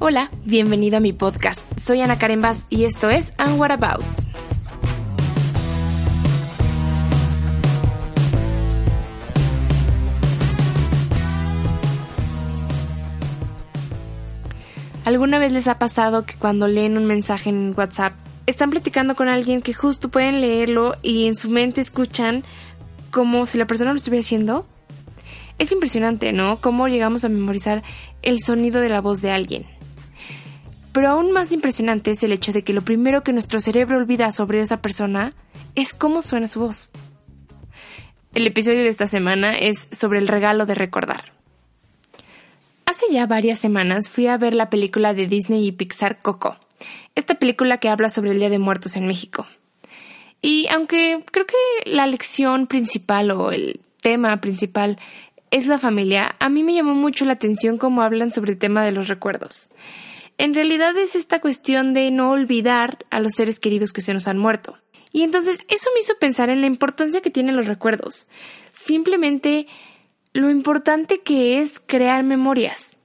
Hola, bienvenido a mi podcast. Soy Ana Karen Bass y esto es And What About. ¿Alguna vez les ha pasado que cuando leen un mensaje en WhatsApp están platicando con alguien que justo pueden leerlo y en su mente escuchan como si la persona lo estuviera haciendo? Es impresionante, ¿no? Cómo llegamos a memorizar el sonido de la voz de alguien. Pero aún más impresionante es el hecho de que lo primero que nuestro cerebro olvida sobre esa persona es cómo suena su voz. El episodio de esta semana es sobre el regalo de recordar. Hace ya varias semanas fui a ver la película de Disney y Pixar Coco, esta película que habla sobre el Día de Muertos en México. Y aunque creo que la lección principal o el tema principal es la familia, a mí me llamó mucho la atención cómo hablan sobre el tema de los recuerdos. En realidad es esta cuestión de no olvidar a los seres queridos que se nos han muerto. Y entonces eso me hizo pensar en la importancia que tienen los recuerdos. Simplemente lo importante que es crear memorias.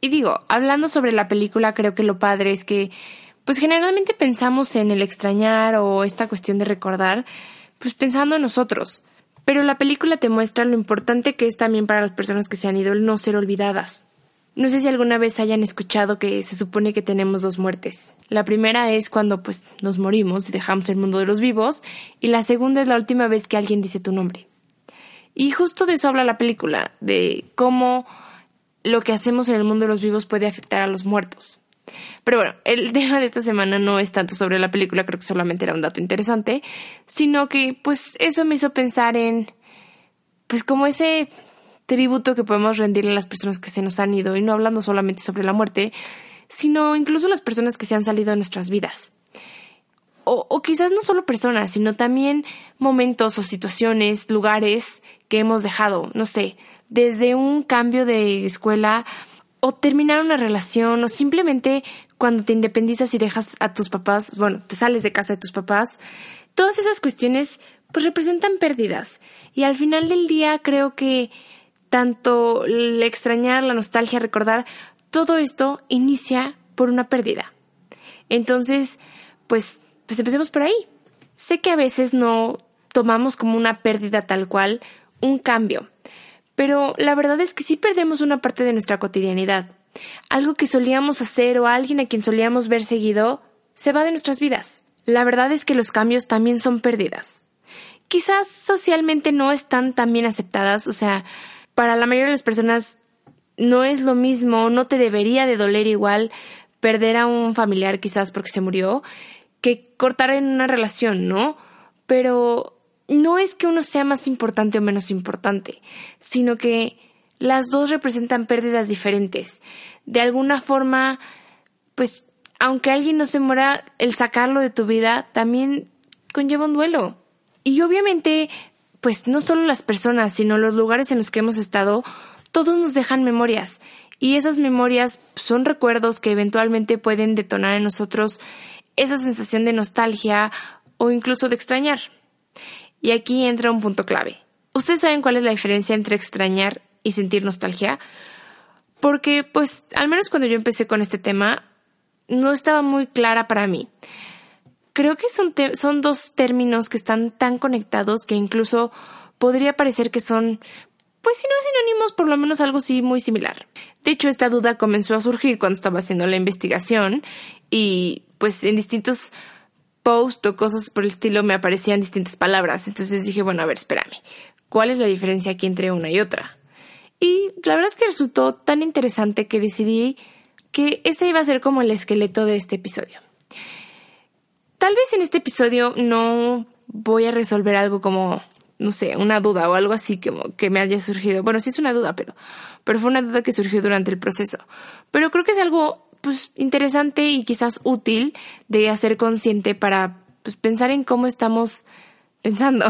Y digo, hablando sobre la película, creo que lo padre es que, pues generalmente pensamos en el extrañar o esta cuestión de recordar, pues pensando en nosotros. Pero la película te muestra lo importante que es también para las personas que se han ido el no ser olvidadas. No sé si alguna vez hayan escuchado que se supone que tenemos dos muertes. La primera es cuando pues nos morimos y dejamos el mundo de los vivos y la segunda es la última vez que alguien dice tu nombre. Y justo de eso habla la película, de cómo lo que hacemos en el mundo de los vivos puede afectar a los muertos. Pero bueno, el tema de esta semana no es tanto sobre la película, creo que solamente era un dato interesante, sino que pues eso me hizo pensar en pues como ese tributo que podemos rendirle a las personas que se nos han ido, y no hablando solamente sobre la muerte, sino incluso las personas que se han salido de nuestras vidas. O, o quizás no solo personas, sino también momentos o situaciones, lugares que hemos dejado, no sé, desde un cambio de escuela o terminar una relación o simplemente cuando te independizas y dejas a tus papás, bueno, te sales de casa de tus papás, todas esas cuestiones pues representan pérdidas y al final del día creo que tanto el extrañar, la nostalgia, recordar, todo esto inicia por una pérdida. Entonces, pues, pues empecemos por ahí. Sé que a veces no tomamos como una pérdida tal cual un cambio. Pero la verdad es que sí perdemos una parte de nuestra cotidianidad. Algo que solíamos hacer o alguien a quien solíamos ver seguido se va de nuestras vidas. La verdad es que los cambios también son pérdidas. Quizás socialmente no están tan bien aceptadas, o sea, para la mayoría de las personas no es lo mismo, no te debería de doler igual perder a un familiar quizás porque se murió que cortar en una relación, ¿no? Pero no es que uno sea más importante o menos importante, sino que las dos representan pérdidas diferentes. De alguna forma, pues, aunque alguien no se muera, el sacarlo de tu vida también conlleva un duelo. Y obviamente, pues no solo las personas, sino los lugares en los que hemos estado, todos nos dejan memorias. Y esas memorias son recuerdos que eventualmente pueden detonar en nosotros esa sensación de nostalgia o incluso de extrañar. Y aquí entra un punto clave. ¿Ustedes saben cuál es la diferencia entre extrañar y sentir nostalgia? Porque, pues, al menos cuando yo empecé con este tema, no estaba muy clara para mí. Creo que son, son dos términos que están tan conectados que incluso podría parecer que son, pues si no sinónimos, por lo menos algo sí muy similar. De hecho, esta duda comenzó a surgir cuando estaba haciendo la investigación y pues en distintos post o cosas por el estilo me aparecían distintas palabras. Entonces dije, bueno, a ver, espérame, ¿cuál es la diferencia aquí entre una y otra? Y la verdad es que resultó tan interesante que decidí que ese iba a ser como el esqueleto de este episodio. Tal vez en este episodio no voy a resolver algo como, no sé, una duda o algo así que, que me haya surgido. Bueno, sí es una duda, pero, pero fue una duda que surgió durante el proceso. Pero creo que es algo pues interesante y quizás útil de hacer consciente para pues, pensar en cómo estamos pensando.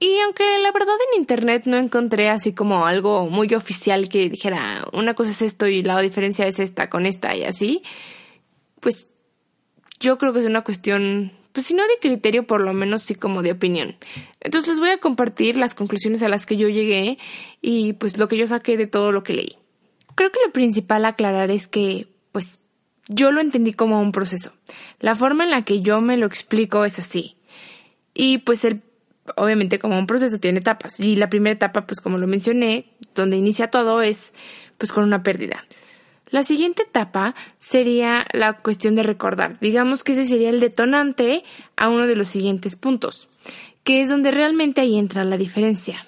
Y aunque la verdad en internet no encontré así como algo muy oficial que dijera una cosa es esto y la diferencia es esta con esta y así, pues yo creo que es una cuestión, pues si no de criterio, por lo menos sí como de opinión. Entonces les voy a compartir las conclusiones a las que yo llegué y pues lo que yo saqué de todo lo que leí. Creo que lo principal a aclarar es que, pues, yo lo entendí como un proceso. La forma en la que yo me lo explico es así. Y pues el obviamente como un proceso tiene etapas y la primera etapa, pues como lo mencioné, donde inicia todo es pues con una pérdida. La siguiente etapa sería la cuestión de recordar. Digamos que ese sería el detonante a uno de los siguientes puntos, que es donde realmente ahí entra la diferencia.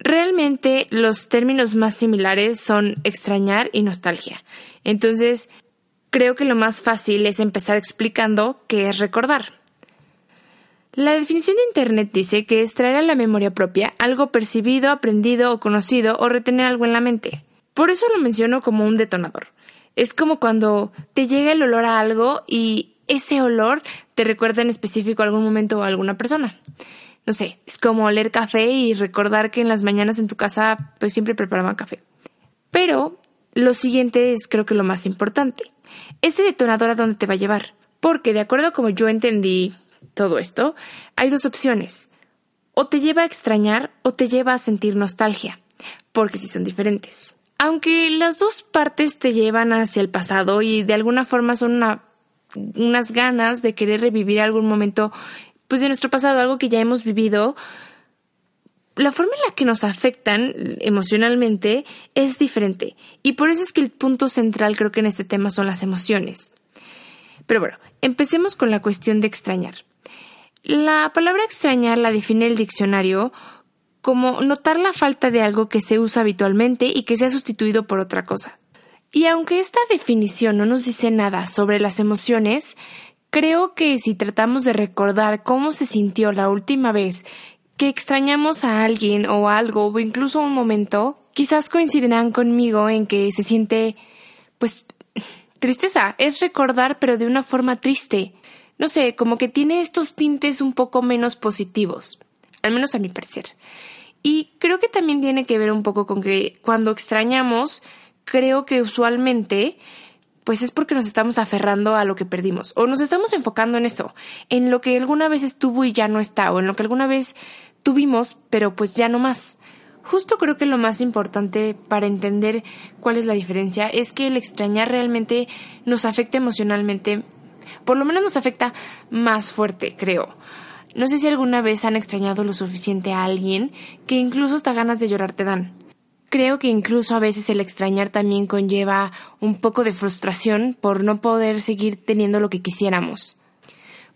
Realmente los términos más similares son extrañar y nostalgia. Entonces, creo que lo más fácil es empezar explicando qué es recordar. La definición de Internet dice que es traer a la memoria propia algo percibido, aprendido o conocido o retener algo en la mente. Por eso lo menciono como un detonador. Es como cuando te llega el olor a algo y ese olor te recuerda en específico algún momento o a alguna persona. No sé, es como oler café y recordar que en las mañanas en tu casa pues siempre preparaban café. Pero lo siguiente es creo que lo más importante. Ese detonador a dónde te va a llevar. Porque de acuerdo a como yo entendí todo esto, hay dos opciones. O te lleva a extrañar o te lleva a sentir nostalgia, porque sí son diferentes. Aunque las dos partes te llevan hacia el pasado y de alguna forma son unas ganas de querer revivir algún momento pues de nuestro pasado, algo que ya hemos vivido, la forma en la que nos afectan emocionalmente es diferente. Y por eso es que el punto central creo que en este tema son las emociones. Pero bueno, empecemos con la cuestión de extrañar. La palabra extrañar la define el diccionario como notar la falta de algo que se usa habitualmente y que se ha sustituido por otra cosa. Y aunque esta definición no nos dice nada sobre las emociones, creo que si tratamos de recordar cómo se sintió la última vez que extrañamos a alguien o algo o incluso un momento, quizás coincidirán conmigo en que se siente, pues, tristeza. Es recordar pero de una forma triste no sé, como que tiene estos tintes un poco menos positivos, al menos a mi parecer. Y creo que también tiene que ver un poco con que cuando extrañamos, creo que usualmente pues es porque nos estamos aferrando a lo que perdimos o nos estamos enfocando en eso, en lo que alguna vez estuvo y ya no está o en lo que alguna vez tuvimos pero pues ya no más. Justo creo que lo más importante para entender cuál es la diferencia es que el extrañar realmente nos afecta emocionalmente por lo menos nos afecta más fuerte, creo. No sé si alguna vez han extrañado lo suficiente a alguien que incluso hasta ganas de llorar te dan. Creo que incluso a veces el extrañar también conlleva un poco de frustración por no poder seguir teniendo lo que quisiéramos.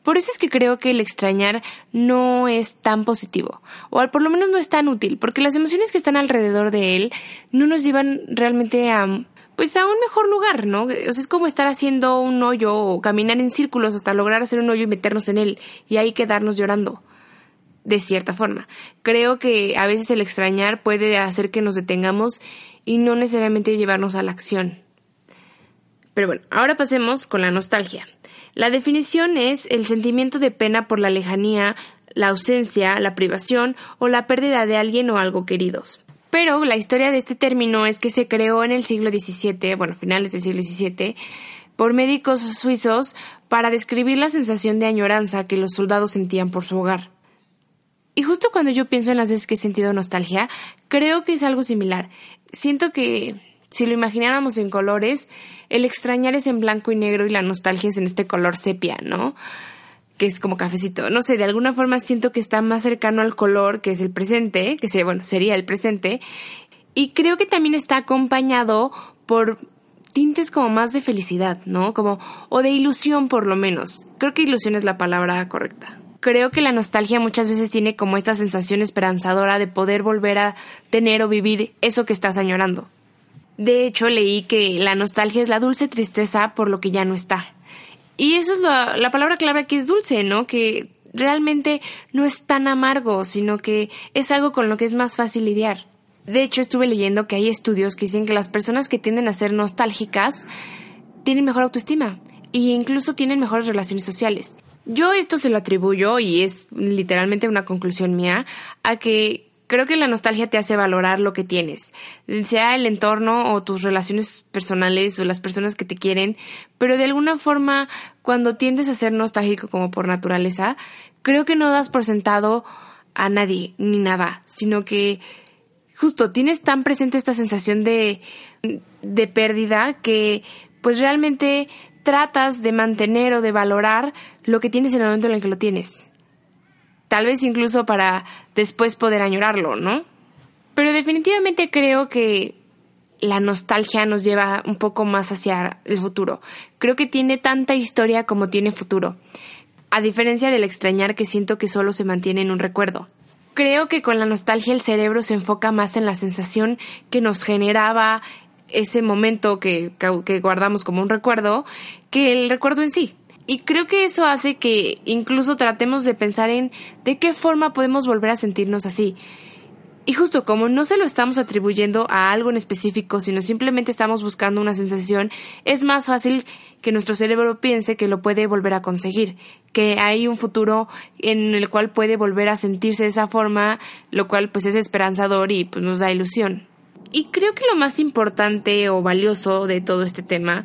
Por eso es que creo que el extrañar no es tan positivo, o por lo menos no es tan útil, porque las emociones que están alrededor de él no nos llevan realmente a pues a un mejor lugar, ¿no? O sea, es como estar haciendo un hoyo o caminar en círculos hasta lograr hacer un hoyo y meternos en él y ahí quedarnos llorando. De cierta forma. Creo que a veces el extrañar puede hacer que nos detengamos y no necesariamente llevarnos a la acción. Pero bueno, ahora pasemos con la nostalgia. La definición es el sentimiento de pena por la lejanía, la ausencia, la privación o la pérdida de alguien o algo queridos. Pero la historia de este término es que se creó en el siglo XVII, bueno, finales del siglo XVII, por médicos suizos para describir la sensación de añoranza que los soldados sentían por su hogar. Y justo cuando yo pienso en las veces que he sentido nostalgia, creo que es algo similar. Siento que si lo imagináramos en colores, el extrañar es en blanco y negro y la nostalgia es en este color sepia, ¿no? que es como cafecito. No sé, de alguna forma siento que está más cercano al color, que es el presente, que bueno, sería el presente. Y creo que también está acompañado por tintes como más de felicidad, ¿no? Como, o de ilusión por lo menos. Creo que ilusión es la palabra correcta. Creo que la nostalgia muchas veces tiene como esta sensación esperanzadora de poder volver a tener o vivir eso que estás añorando. De hecho, leí que la nostalgia es la dulce tristeza por lo que ya no está. Y eso es la, palabra clave que es dulce, ¿no? Que realmente no es tan amargo, sino que es algo con lo que es más fácil lidiar. De hecho, estuve leyendo que hay estudios que dicen que las personas que tienden a ser nostálgicas tienen mejor autoestima e incluso tienen mejores relaciones sociales. Yo esto se lo atribuyo, y es literalmente una conclusión mía, a que creo que la nostalgia te hace valorar lo que tienes, sea el entorno o tus relaciones personales o las personas que te quieren, pero de alguna forma cuando tiendes a ser nostálgico como por naturaleza, creo que no das por sentado a nadie ni nada, sino que justo tienes tan presente esta sensación de, de pérdida que pues realmente tratas de mantener o de valorar lo que tienes en el momento en el que lo tienes. Tal vez incluso para después poder añorarlo, ¿no? Pero definitivamente creo que la nostalgia nos lleva un poco más hacia el futuro. Creo que tiene tanta historia como tiene futuro. A diferencia del extrañar que siento que solo se mantiene en un recuerdo. Creo que con la nostalgia el cerebro se enfoca más en la sensación que nos generaba ese momento que, guardamos como un recuerdo que el recuerdo en sí. Y creo que eso hace que incluso tratemos de pensar en de qué forma podemos volver a sentirnos así. Y justo como no se lo estamos atribuyendo a algo en específico, sino simplemente estamos buscando una sensación, es más fácil que nuestro cerebro piense que lo puede volver a conseguir, que hay un futuro en el cual puede volver a sentirse de esa forma, lo cual pues es esperanzador y pues nos da ilusión. Y creo que lo más importante o valioso de todo este tema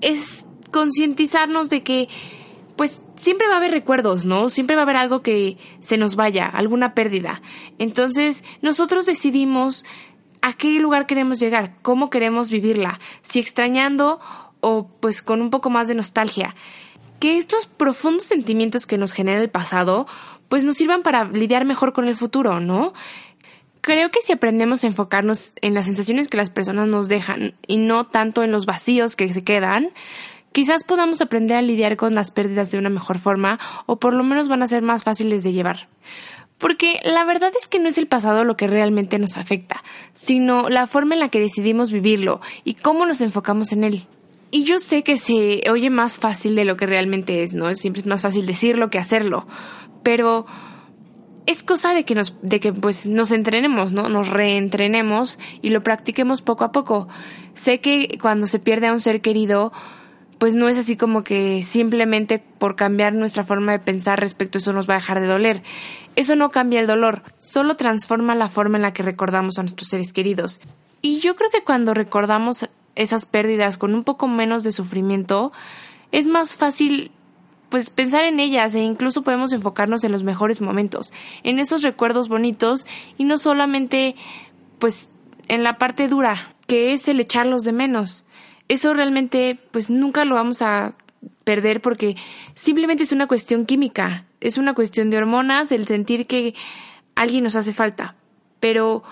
es concientizarnos de que pues siempre va a haber recuerdos, ¿no? Siempre va a haber algo que se nos vaya, alguna pérdida. Entonces, nosotros decidimos a qué lugar queremos llegar, cómo queremos vivirla, si extrañando o pues con un poco más de nostalgia. Que estos profundos sentimientos que nos genera el pasado, pues nos sirvan para lidiar mejor con el futuro, ¿no? Creo que si aprendemos a enfocarnos en las sensaciones que las personas nos dejan y no tanto en los vacíos que se quedan, Quizás podamos aprender a lidiar con las pérdidas de una mejor forma o por lo menos van a ser más fáciles de llevar. Porque la verdad es que no es el pasado lo que realmente nos afecta, sino la forma en la que decidimos vivirlo y cómo nos enfocamos en él. Y yo sé que se oye más fácil de lo que realmente es, ¿no? Siempre es más fácil decirlo que hacerlo. Pero es cosa de que nos, de que pues nos entrenemos, ¿no? Nos reentrenemos y lo practiquemos poco a poco. Sé que cuando se pierde a un ser querido, pues no es así como que simplemente por cambiar nuestra forma de pensar respecto a eso nos va a dejar de doler. Eso no cambia el dolor, solo transforma la forma en la que recordamos a nuestros seres queridos. Y yo creo que cuando recordamos esas pérdidas con un poco menos de sufrimiento, es más fácil pues pensar en ellas e incluso podemos enfocarnos en los mejores momentos, en esos recuerdos bonitos y no solamente pues en la parte dura, que es el echarlos de menos eso realmente pues nunca lo vamos a perder porque simplemente es una cuestión química, es una cuestión de hormonas, el sentir que alguien nos hace falta. Pero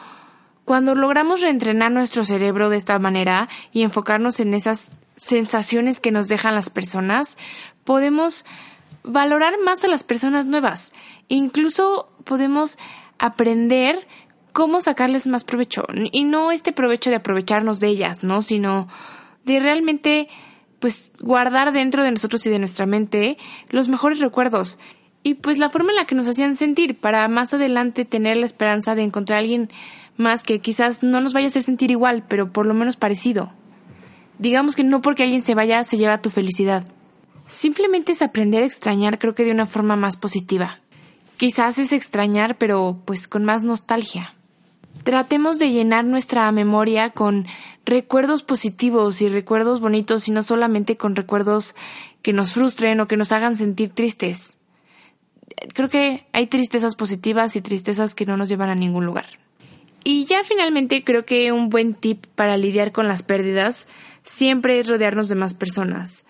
cuando logramos reentrenar nuestro cerebro de esta manera y enfocarnos en esas sensaciones que nos dejan las personas, podemos valorar más a las personas nuevas. Incluso podemos aprender cómo sacarles más provecho. Y no este provecho de aprovecharnos de ellas, ¿no? Sino de realmente pues guardar dentro de nosotros y de nuestra mente los mejores recuerdos y pues la forma en la que nos hacían sentir para más adelante tener la esperanza de encontrar a alguien más que quizás no nos vaya a hacer sentir igual, pero por lo menos parecido. Digamos que no porque alguien se vaya se lleva tu felicidad. Simplemente es aprender a extrañar creo que de una forma más positiva. Quizás es extrañar pero pues con más nostalgia. Tratemos de llenar nuestra memoria con recuerdos positivos y recuerdos bonitos y no solamente con recuerdos que nos frustren o que nos hagan sentir tristes. Creo que hay tristezas positivas y tristezas que no nos llevan a ningún lugar. Y ya finalmente creo que un buen tip para lidiar con las pérdidas siempre es rodearnos de más personas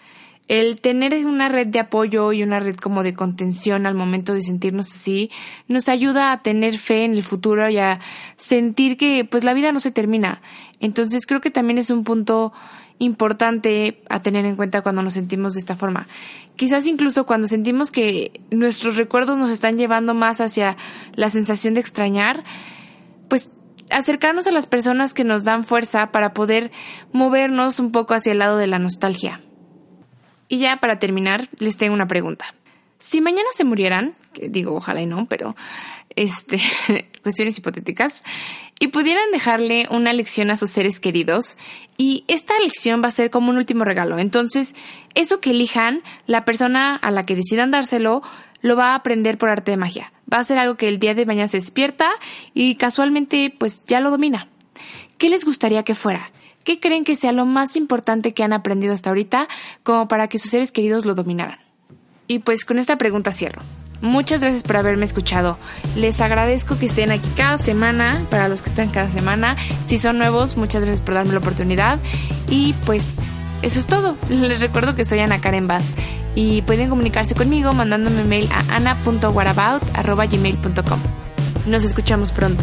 el tener una red de apoyo y una red como de contención al momento de sentirnos así nos ayuda a tener fe en el futuro y a sentir que pues la vida no se termina. Entonces creo que también es un punto importante a tener en cuenta cuando nos sentimos de esta forma. Quizás incluso cuando sentimos que nuestros recuerdos nos están llevando más hacia la sensación de extrañar, pues acercarnos a las personas que nos dan fuerza para poder movernos un poco hacia el lado de la nostalgia. Y ya para terminar, les tengo una pregunta. Si mañana se murieran, digo ojalá y no, pero este, cuestiones hipotéticas, y pudieran dejarle una lección a sus seres queridos. Y esta lección va a ser como un último regalo. Entonces, eso que elijan, la persona a la que decidan dárselo, lo va a aprender por arte de magia. Va a ser algo que el día de mañana se despierta y casualmente pues ya lo domina. ¿Qué les gustaría que fuera? ¿Qué creen que sea lo más importante que han aprendido hasta ahorita como para que sus seres queridos lo dominaran? Y pues con esta pregunta cierro. Muchas gracias por haberme escuchado. Les agradezco que estén aquí cada semana, para los que están cada semana. Si son nuevos, muchas gracias por darme la oportunidad. Y pues eso es todo. Les recuerdo que soy Ana Karen Bass y pueden comunicarse conmigo mandándome mail a ana.whatabout.gmail.com. Nos escuchamos pronto.